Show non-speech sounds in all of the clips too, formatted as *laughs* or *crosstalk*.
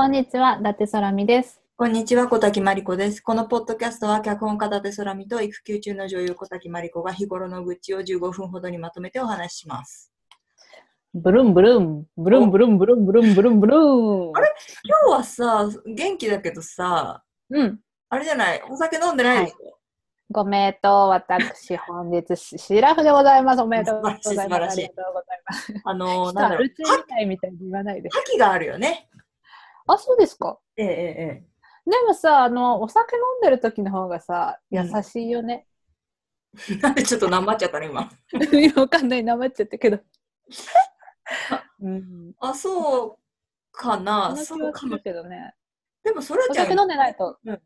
こんにちは、伊達空美です。こんにちは、小滝真理子です。このポッドキャストは、脚本家立空美と育休中の女優小滝真理子が日頃の愚痴を15分ほどにまとめてお話しします。ブルンブルン、ブルンブルンブルンブルンブルンブルン。あれ？今日はさ、元気だけどさ、うん。あれじゃない、お酒飲んでないでしょ、ごめんと、私、本日、シラフでございます。おめでとうございます。素晴らしいありがとうございます。あのなんだろうアル、チみたいみたいに言わないで。覇気があるよね。あ、そうですか。えええでもさ、あの、お酒飲んでる時の方がさ、優うんしいよね。えなんでちょっとなまっちゃったの、今。今 *laughs* わかんない、なまっちゃったけど。うん。あ、そうかな。そそうかも。けどね。でも、それちゃんお酒飲んでないと。うん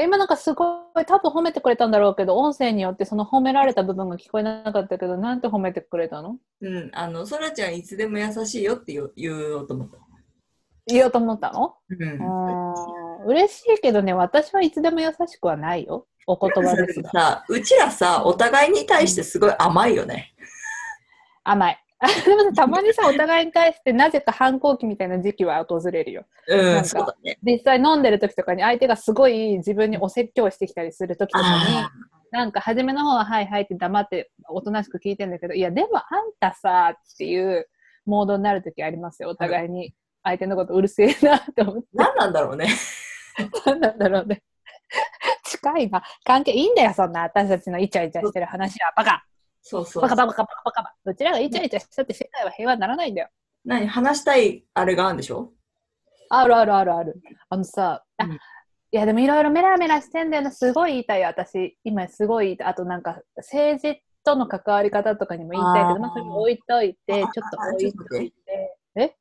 え今なんかすごい多分褒めてくれたんだろうけど音声によってその褒められた部分が聞こえなかったけどなんて褒めてくれたの？うん、あの、そらちゃんいつでも優しいよって言おう言おうと思った。言おうと思ったの？うん。嬉しいけどね私はいつでも優しくはないよ。お言葉ですが。さ、うちらさ、お互いに対してすごい甘いよね。甘い。でもねたまにさお互いに対してなぜか反抗期みたいな時期は訪れるよ。うん、ね。実際飲んでる時とかに相手がすごい自分にお説教してきたりする時とかにあなんか初めの方ははいはいって黙っておとなしく聞いてんだけど、いやでもあんたさっていうモードになるときありますよ。お互いに相手のことうるせえなって思って。何なんだろうね。なんなんだろうね。近いな。関係いいんだよ、そんな私たちのイチャイチャしてる話は。バカそうそうバカバカバカバカバカ。どちらがイチャイチャしたって世界は平和にならないんだよ。何話したいあれがあるんでしょ？あるあるあるある。あのさ、あうんいやでもいろいろメラメラしてんだよな、すごい言いたいよ、私。今すごい言いたい。あとなんか政治との関わり方とかにも言いたいけど、まあそれ置いといて、ちょあっとあ置いといて。え？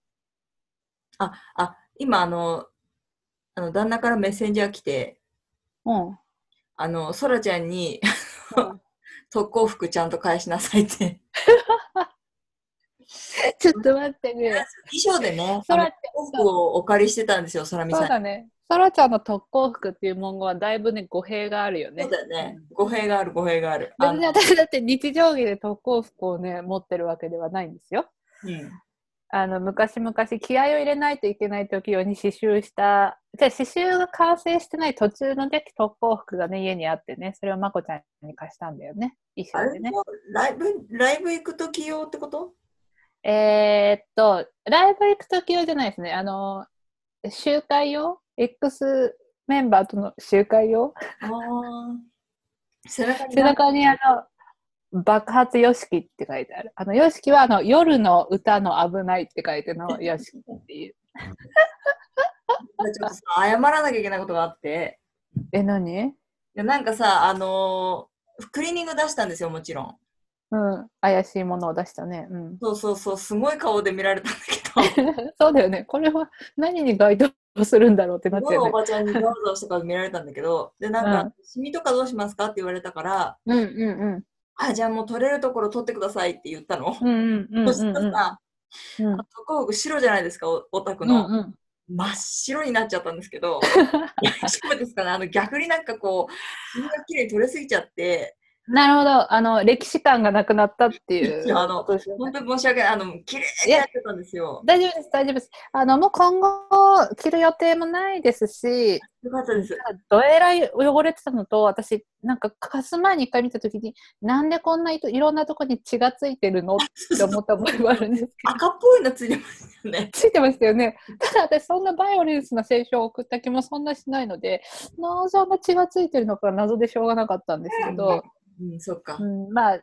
あ、あ、今あの、あの旦那からメッセンジャー来て、うん。あの、そらちゃんにうん *laughs* 特攻服ちゃんと返しなさいって。*laughs* ちょっと待ってね。衣装でね、そらあの特攻服をお借りしてたんですよ、そらみさんに。そうだね。そらちゃんの特攻服っていう文言はだいぶね、語弊があるよね。そうだよね。語弊がある、語弊がある。あの別に私だって日常着で特攻服をね、持ってるわけではないんですよ。うんあの昔々気合を入れないといけない時用に刺繍したじゃあ刺繍が完成してない途中の時特攻服がね家にあってねそれをまこちゃんに貸したんだよね衣あ装でね。ライブ、ライブ行くとき用ってこと？えー、っとライブ行く時用じゃないですね。あの集会用？X メンバーとの集会用？ああ。背中に背中にあの爆発よしきって書いてある。あのよしきはあの夜の歌の危ないって書いてのよしきっていう。ちょっとさ謝らなきゃいけないことがあって、え何？いやなんかさ、あのークリーニング出したんですよ、もちろん。うん、怪しいものを出したね。うん、そうそうそう、すごい顔で見られたんだけど、*laughs* そうだよね。これは何に該当するんだろうってなっちゃうね。ばちゃんにざわざわした顔で見られたんだけど、で、なんか、うん。シミとかどうしますかって言われたから、うんうんあ、じゃあもう取れるところ取ってくださいって言ったの？うん。うんうんうんそしたらさ、うんあ特攻服白じゃないですか、おオタクうんの。うん真っ白になっちゃったんですけど、*laughs* 大丈夫ですかね？あの逆になんかこう、綺麗に取れすぎちゃって、なるほど。あの、歴史観がなくなったっていう。*laughs* あのことですよね本当に申し訳ない、あの、綺麗にやってたんですよ。大丈夫です、大丈夫です。あの、もう今後着る予定もないですし、よかったです。どえらい汚れてたのと、私、なんか貸す前に一回見たときに、なんでこんないといろんなとこに血がついてるの？って思った覚えがあるんですけど。赤っぽいのついてますよね。*laughs* ついてましたよね。ただ私そんなバイオレンスな青春を送った気もそんなしないので、なぜあんな血がついてるのか謎でしょうがなかったんですけど、うん、そっかう。ん、まあ、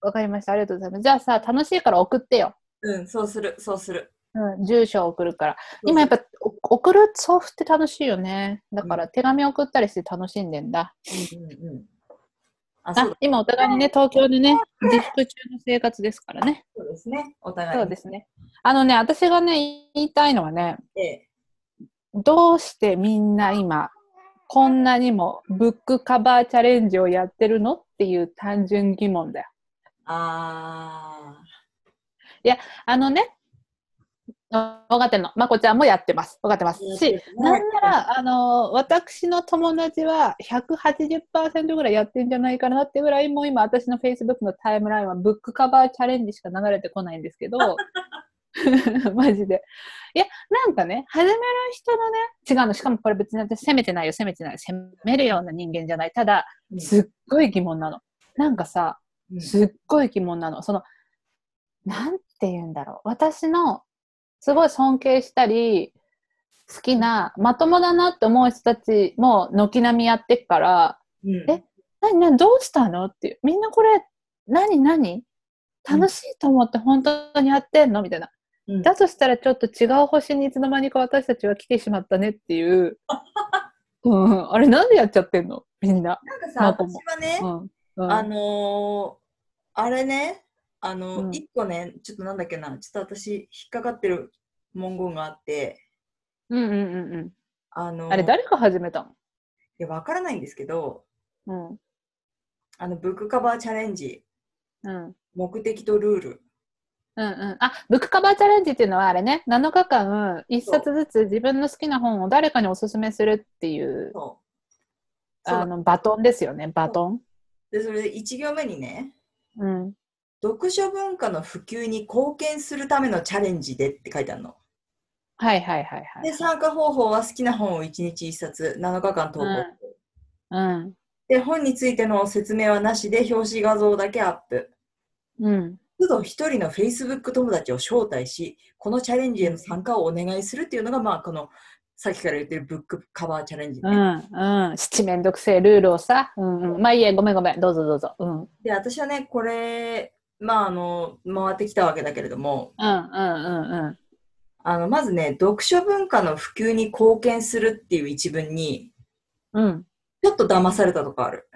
わかりました。ありがとうございます。じゃあさ、楽しいから送ってよ。うん、そうする、そうする。うん、住所を送るから。今やっぱお送る送付って楽しいよね。だから手紙送ったりして楽しんでんだ。うんうんうん。あ、あ今お互いにね、東京でね、自粛中の生活ですからね。そうですね。お互いに。そうですね。あのね、私がね、言いたいのはね、ええどうしてみんな今こんなにもブックカバーチャレンジをやってるのっていう単純疑問だよ。ああのね、あ分かってるの？まこちゃんもやってます。分かってます。しなんなら、あの、私の友達は180%ぐらいやってんじゃないかなってぐらい、もう今私の Facebook のタイムラインはブックカバーチャレンジしか流れてこないんですけど、*laughs* *laughs* マジで。いや、なんかね、始める人のね、違うの。しかもこれ別に私責めてないよ、責めてない。責めるような人間じゃない。ただ、すっごい疑問なの。なんかさ、うんすっごい疑問なの。その、なんて言うんだろう。私の、すごい尊敬したり、好きな、まともだなって思う人たちも軒並みやってっから、うんえ何何どうしたのっていう。みんなこれ、何何？楽しいと思って本当にやってんの？みたいな。うんだとしたらちょっと違う星にいつの間にか私たちは来てしまったねっていう。*laughs* うん、あれなんでやっちゃってんの？みんな。なんかさ、私はね、うん。うん、あのーあれね、あの、うん一個ね、ちょっとなんだっけな、ちょっと私、引っかかってる文言があって、うんうんうんうん。あのーあれ誰が始めたいや、わからないんですけど、のうん。あの、ブックカバーチャレンジ、うん。目的とルール。うんうん。あ、ブックカバーチャレンジっていうのはあれね、7日間、1冊ずつ自分の好きな本を誰かにおすすめするっていう、あの、バトンですよね、バトン。で、それで1行目にね、うん。読書文化の普及に貢献するためのチャレンジでって書いてあるの。はいはいはいはい。で、参加方法は好きな本を1日1冊、7日間投稿。うん。で、本についての説明はなしで、表紙画像だけアップ。うん。都度一人の Facebook 友達を招待し、このチャレンジへの参加をお願いするっていうのが、まあ、この、さっきから言ってるブックカバーチャレンジね。うん。うん。七面倒くせえルールをさ。うんうん。まあいいや、ごめんごめん。どうぞどうぞ。うん。うんで、私はね、これ、まあ、あの、回ってきたわけだけれども、うんうんうん。あの、まずね、読書文化の普及に貢献するっていう一文に、うん。ちょっと騙されたとこある。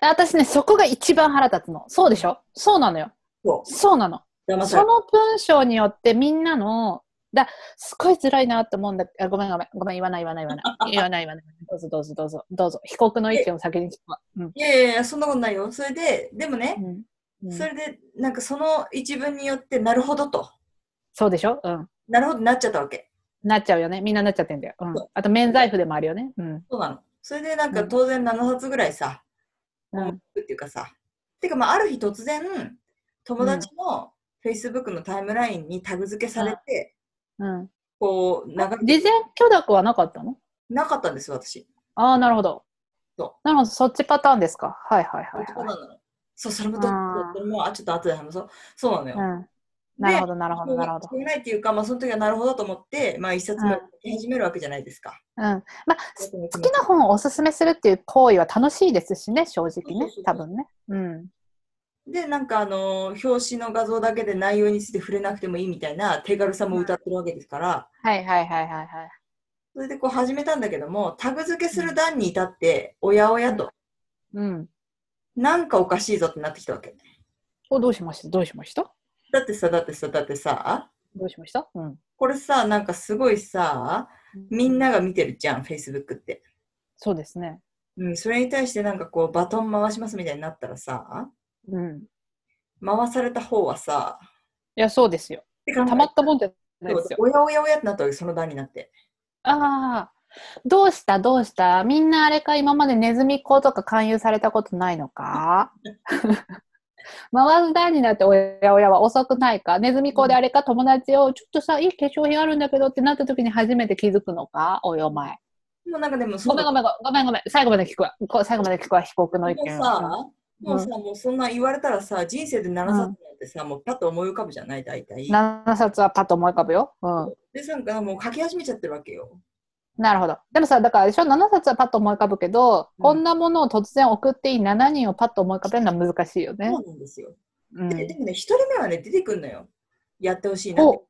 私ね、そこが一番腹立つの。そうでしょ？そうなのよ。そそうなの。その文章によってみんなの、だすごい辛いなって思うんだあごめんごめん、ごめん、言わない言わない言わない。言わない *laughs* 言わない。どうぞどうぞどうぞ、どうぞ。被告の意見を先に聞くわ。うん。いやいやいや、そんなことないよ。それで、でもね、うんうんそれで、なんかその一文によって、なるほどと。そうでしょ？うん。なるほどなっちゃったわけ。なっちゃうよね。みんななっちゃってんだよ。うん。あと免罪符でもあるよね。うん。そうなの。それでなんかうん当然7冊ぐらいさ、うん。っていうかさ、てかまあある日突然、友達の Facebook のタイムラインにタグ付けされて、うん。こう、流れ事前許諾はなかったの？なかったんです、私。ああ、なるほど。そなるほど、そっちパターンですか？はいはいはいはそうなの。そう、それもど、あーそれも、あ、ちょっと後で話そう。そうなのよ。い。うん。なるほど、なるほど、なるほどし。ょうがないっていうか、まあその時はなるほどと思って、まあ一冊目始めるわけじゃないですか。うん。まあ、好きな本をおすすめするっていう行為は楽しいですしね、正直ね。多分ね。うん。で、なんかあの、表紙の画像だけで内容について触れなくてもいいみたいな手軽さも歌ってるわけですから、はいはいはいはいはい。それでこう始めたんだけども、タグ付けする段に至って、おやおやと、うん。なんかおかしいぞってなってきたわけ。お、どうしました？どうしました？だってさ、だってさ、だってさ、どうしました？うん。これさ、なんかすごいさ、みんなが見てるじゃん、Facebook って。そうですね。うん、それに対してなんかこう、バトン回しますみたいになったらさ、うん。い回された方はさ、や、そうですよ。たまったもんじゃないですよ。おやおやおやってなったその段になって。ああ。どうした？どうした？みんなあれか今までネズミ講とか勧誘されたことないのか？*laughs* 回す段になっておやおやは遅くないか？ネズミ講であれか友達をちょっとさ、いい化粧品あるんだけどってなった時に初めて気づくのか？おいお前。もうなんかでもそごめんごめんごめんごめん。最後まで聞くわ。こ最後まで聞くわ。被告の意見。もうさ、もうそんな言われたらさ、人生で7冊なんてさ、もうパッと思い浮かぶじゃない、大体。7冊はパッと思い浮かぶよ。うん。で、なんかもう書き始めちゃってるわけよ。なるほど。でもさ、だからでしょ、7冊はパッと思い浮かぶけど、うんこんなものを突然送っていい7人をパッと思い浮かべるのは難しいよねそ。うなんですよ。うん、ででもね、一人目はね、出てくるのよ。やってほしいなって。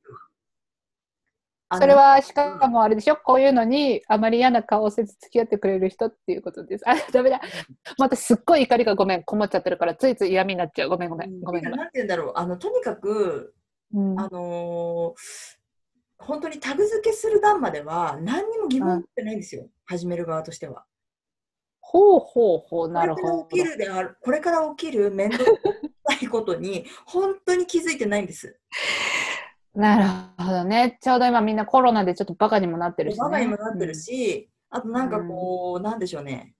それはしかもあれでしょ、こういうのにあまり嫌な顔をせず付き合ってくれる人っていうことです。あ、ダメだ。またすっごい怒りがごめん、こもっちゃってるから、ついつい嫌味になっちゃう。ごめんごめん。ごめん。なんて言うんだろう。あの、とにかく、うんあのー本当にタグ付けする段までは何にも疑問ってないんですよ。始める側としては。ほうほうほう、なるほどこ。れから起きるである、これから起きる面倒くさいことに本当に気づいてないんです。なるほどね。ちょうど今みんなコロナでちょっとバカにもなってるし、ね。バカにもなってるし、あとなんかこう、なんでしょうね。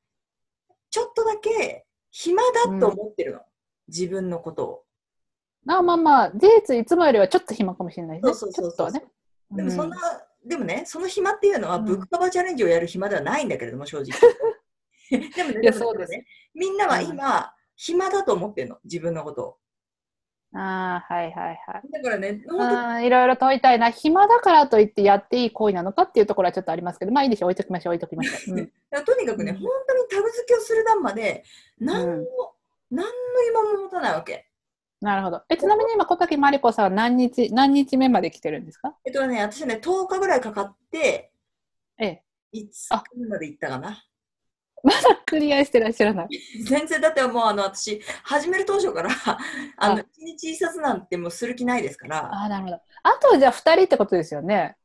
ちょっとだけ暇だと思ってるの。自分のことを。あまあまあ、事実いつもよりはちょっと暇かもしれないですね。そうそうそうね。でもそんな、うでもね、その暇っていうのは、うんブックカバーチャレンジをやる暇ではないんだけれども、正直。で *laughs* もでもねみんなは今、暇だと思ってるの、自分のことを。ああ、はいはいはい。だからね、いろいろ問いたいな。暇だからといってやっていい行為なのかっていうところはちょっとありますけど、まあいいでしょう。置いときましょう、置いときましょう。*laughs* うんとにかくね、うん本当にタグ付けをする段まで、何の、うん何の今も持たないわけ。なるほど。え、ちなみに今、小滝真理子さんは何日、何日目まで来てるんですか？えっとね、私ね、10日ぐらいかかって、ええ。5日まで行ったかな。まだクリアしてらっしゃらない。全然、だってもうあの、私、始める当初から、あの、あ1日1冊なんてもうする気ないですから、ああ、なるほど。あとじゃあ2人ってことですよね。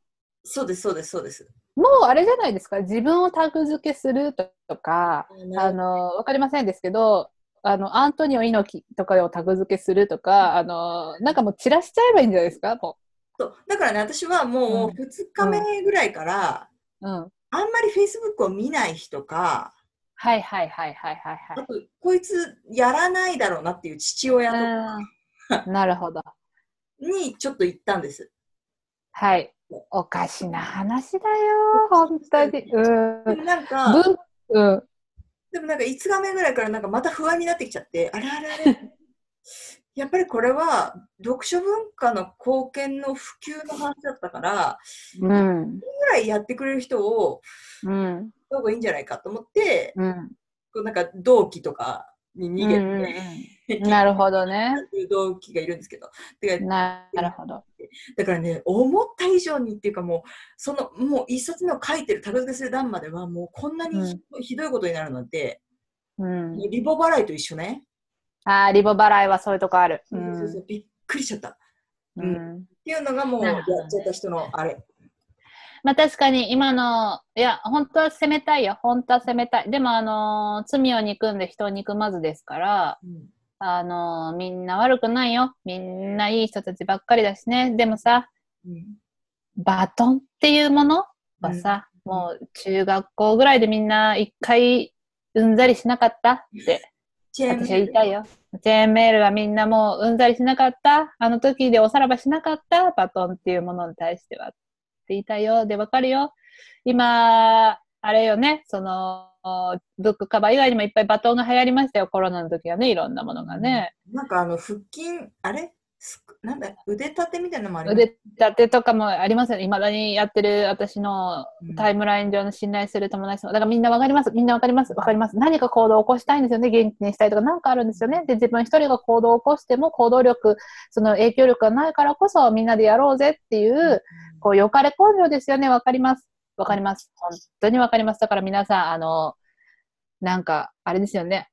そうです、そうです、そうです。もうあれじゃないですか。自分をタグ付けするとか、あの、わかりませんですけど、あの、アントニオ猪木とかをタグ付けするとか、あの、なんかもう散らしちゃえばいいんじゃないですかもそうだからね、私はもううん2日目ぐらいから、う。うん。あんまり Facebook を見ない人か、はいはいはいはいはいはい。あと、こいつやらないだろうなっていう父親とかうんなるほど。にちょっと行ったんです。はい。おかしな話だよ、本当に。うん。なんか、文うん。でもなんか5日目ぐらいからなんかまた不安になってきちゃって、あれあれあれ、*laughs* やっぱりこれは読書文化の貢献の普及の話だったから、うん。ぐらいやってくれる人をうん。した方がいいんじゃないかと思って、うん。こうなんか同期とかに逃げて、うんうんうんなるほどね。*laughs* 同期がいるんですけど。なるほど。だからね、思った以上にっていうかもう、そのもう一冊目を書いてるタグ付けする段まではもうこんなにひ,、ひどいことになるなんて、うん。リボ払いと一緒ね。ああ、リボ払いはそういうとこある。う。そうそうんそうびっくりしちゃった。っうん。ていうのがもうやっちゃった人のあれ。まあ確かに今の、いや、本当は責めたいよ。本当は責めたい。でもあのー罪を憎んで人を憎まずですから、うんあのーみんな悪くないよ。みんないい人たちばっかりだしね。でもさ、うんバトンっていうものはさ、うんもう中学校ぐらいでみんな一回うんざりしなかったってチェーン私は言いたいよ。チェーンメールはみんなもううんざりしなかったあの時でおさらばしなかったバトンっていうものに対しては。って言いたいよ。で、わかるよ。今、あれよね、その、ブックカバー以外にもいっぱいバトンが流行りましたよ。コロナの時はね、いろんなものがね。なんかあの腹筋、あれ？すなんだ？腕立てみたいなのもあります？腕立てとかもありますよね。未だにやってる私のうんタイムライン上の信頼する友達とかだからみんなわかります。みんなわかります。わかります。何か行動を起こしたいんですよね。元気にしたいとかなんかあるんですよね。で、自分一人が行動を起こしても行動力、その影響力がないからこそみんなでやろうぜっていう、こう、良かれ根性ですよね。わかります。わかります。本当にわかります。だから皆さん、あの、なんか、あれですよね。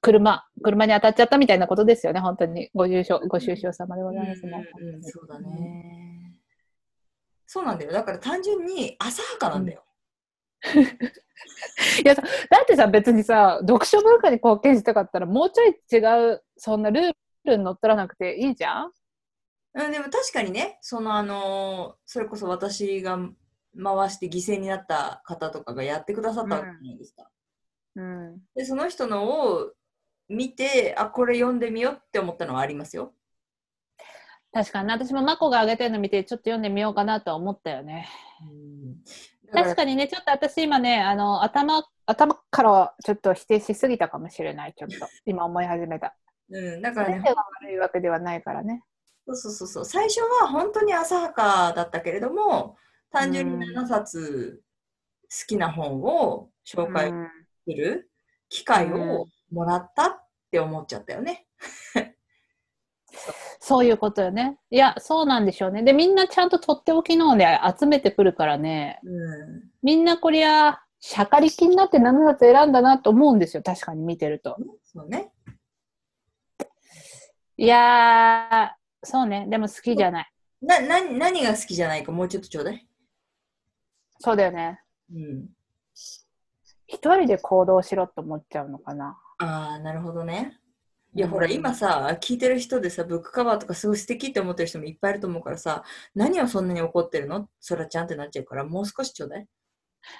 車、車に当たっちゃったみたいなことですよね。本当に。ご重症、ご愁傷様でございますね。うんうんうんそうだね。そうなんだよ。だから単純に浅はかなんだよ。*laughs* いやさだってさ別にさ読書文化に貢献したかったらもうちょい違うそんなルールに乗っ取らなくていいじゃんうん、でも確かにね、そのあのーそれこそ私が回して犠牲になった方とかがやってくださったわけじゃないですか。うん。で、その人のを見て、あ、これ読んでみようって思ったのはありますよ。確かに私もマコが上げてるの見てちょっと読んでみようかなとは思ったよね。うん、確かにねちょっと私今ねあの頭頭からはちょっと否定しすぎたかもしれないちょっと。今思い始めた。に、うん、だからね。悪いわけではないからねそうそうそうそう、最初は本当に浅はかだったけれども、単純に7冊好きな本を紹介うんする機会うんをもらったって思っちゃったよね。*laughs* そういうことよねいやそうなんでしょうねでみんなちゃんととっておきのをね集めてくるからねうんみんなこりゃ、しゃかりきになって7冊選んだなと思うんですよ。確かに見てると。そうね。いやー、そうね。でも好きじゃない。な、な、何が好きじゃないかもうちょっとちょうだい。そうだよね。うん。一人で行動しろと思っちゃうのかな。ああ、なるほどね。いや、うんほら、今さ、聞いてる人でさ、ブックカバーとかすごい素敵って思ってる人もいっぱいいると思うからさ、何をそんなに怒ってるの？そらちゃんってなっちゃうから、もう少しちょうだい。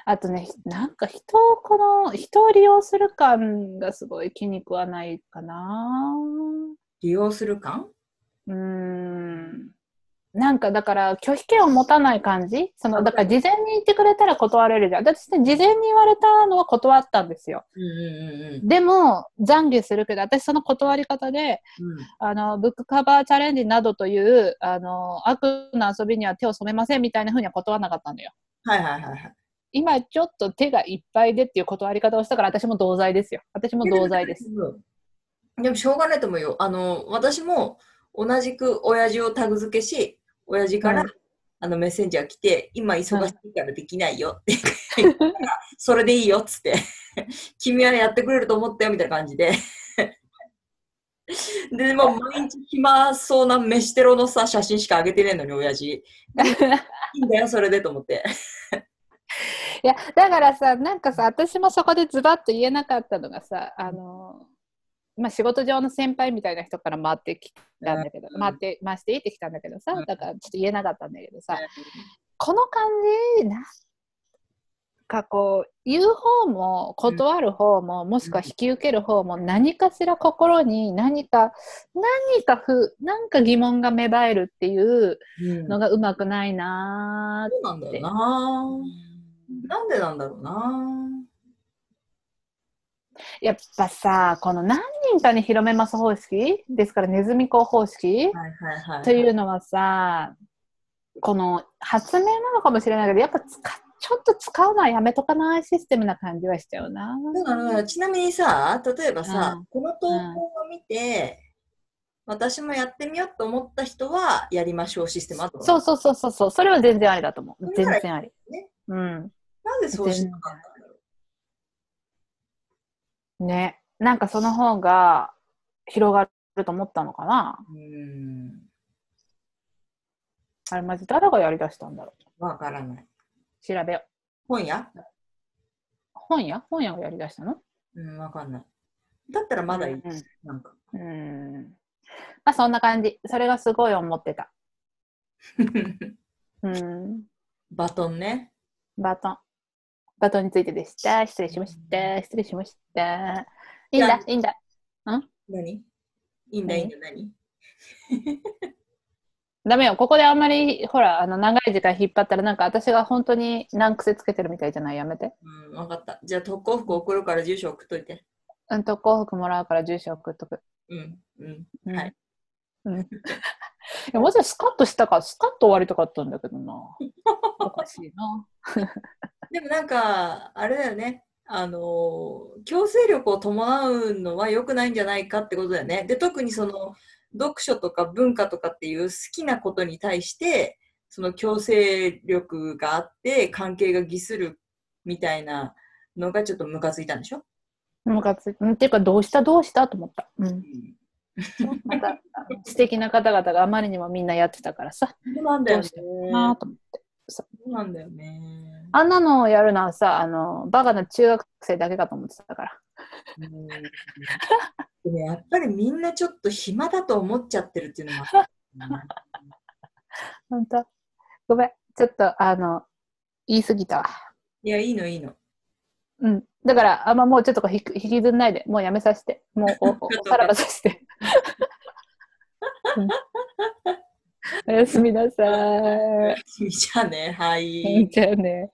あとね、なんか人をこの、人を利用する感がすごい気に食わないかな。利用する感？うーん。なんかだから拒否権を持たない感じ？そのだから事前に言ってくれたら断れるじゃん。私ね、事前に言われたのは断ったんですよ。うんうんうんでも、懺悔するけど、私その断り方で、うん。あの、ブックカバーチャレンジなどという、あの、悪な遊びには手を染めませんみたいな風には断らなかったんだよ。はいはいはいはい。今ちょっと手がいっぱいでっていう断り方をしたから私も同罪ですよ。私も同罪です。うん。でもしょうがないと思うよ。あの、私も同じく親父をタグ付けし、親父から、うんあのメッセンジャー来て、今忙しいからできないよって *laughs* 言ったら、それでいいよっつって、君はやってくれると思ったよみたいな感じで。で、もう毎日暇そうな飯テロのさ、写真しか上げてねえのに、親父。いいんだよ、それでと思って。いや、だからさ、なんかさ、私もそこでズバッと言えなかったのがさ、あの、まあ、仕事上の先輩みたいな人から回ってきたんだけど、うん。回って、回していいってきたんだけどさうん、だからちょっと言えなかったんだけどさ、この感じ、なんかこう、言う方も、断る方も、もしくは引き受ける方も、何かしら心に何か、何かふ、なんか疑問が芽生えるっていううん。のがうまくないなそうなんだよなー。なんでなんだろうなやっぱさ、この何人かに広めます方式ですから、ネズミ講方式。というのはさ、この発明なのかもしれないけど、やっぱ使っちょっと使うのはやめとかないシステムな感じはしちゃうな。だからちなみにさ、例えばさ、うんこの投稿を見て、私もやってみようと思った人はやりましょうシステムあとそうそうそうそうそう、それは全然ありだと思う。全然あり。ねうん。なんでそうしなかっね。なんかその方が広がると思ったのかな？ううん。あれ、マジ誰がやりだしたんだろわからない。う。調べよう。本屋？本屋？本屋がやりだしたの？うん、わかんない。だったらまだいい。うんなんか。うん。まあそんな感じ。それがすごい思ってた。*laughs* うん。バトンね。バトン。バトンについてでした。失礼しました。失礼しました。いいんだ、いいんだ。何？いいんだ、いいんだ、何？*laughs* ダメよ。ここであんまり、ほら、あの、長い時間引っ張ったら、なんか私が本当に難癖つけてるみたいじゃない？やめて。うん、わかった。じゃあ特攻服送るから住所送っといて。うん、特攻服もらうから住所送っとく。うん、うん。うんはい。うん。*laughs* いや、もちろんスカッとしたか、スカッと終わりたかったんだけどな。*laughs* おかしいな。でもなんか、あれだよね。あのー強制力を伴うのは良くないんじゃないかってことだよね。で、特にその、読書とか文化とかっていう好きなことに対して、その強制力があって、関係が偽するみたいなのがちょっとムカついたんでしょ、ムカついていうか、どうしたどうしたと思った。うん。また、素敵な方々があまりにもみんなやってたからさ、そうなんだよね。そうなんだよね。あんなのをやるのはさ、あの、バカな中学生だけかと思ってたから。うんやっぱりみんなちょっと暇だと思っちゃってるっていうのもある、本当ごめん。ちょっと、あの、言い過ぎたわ。いや、いいのいいの。うん。だから、あんまもうちょっと引きずんないで、もうやめさせて。もうお、おお *laughs* さらばさせて。うんおやすみなさい。*laughs* じゃあね、はい。じゃあね。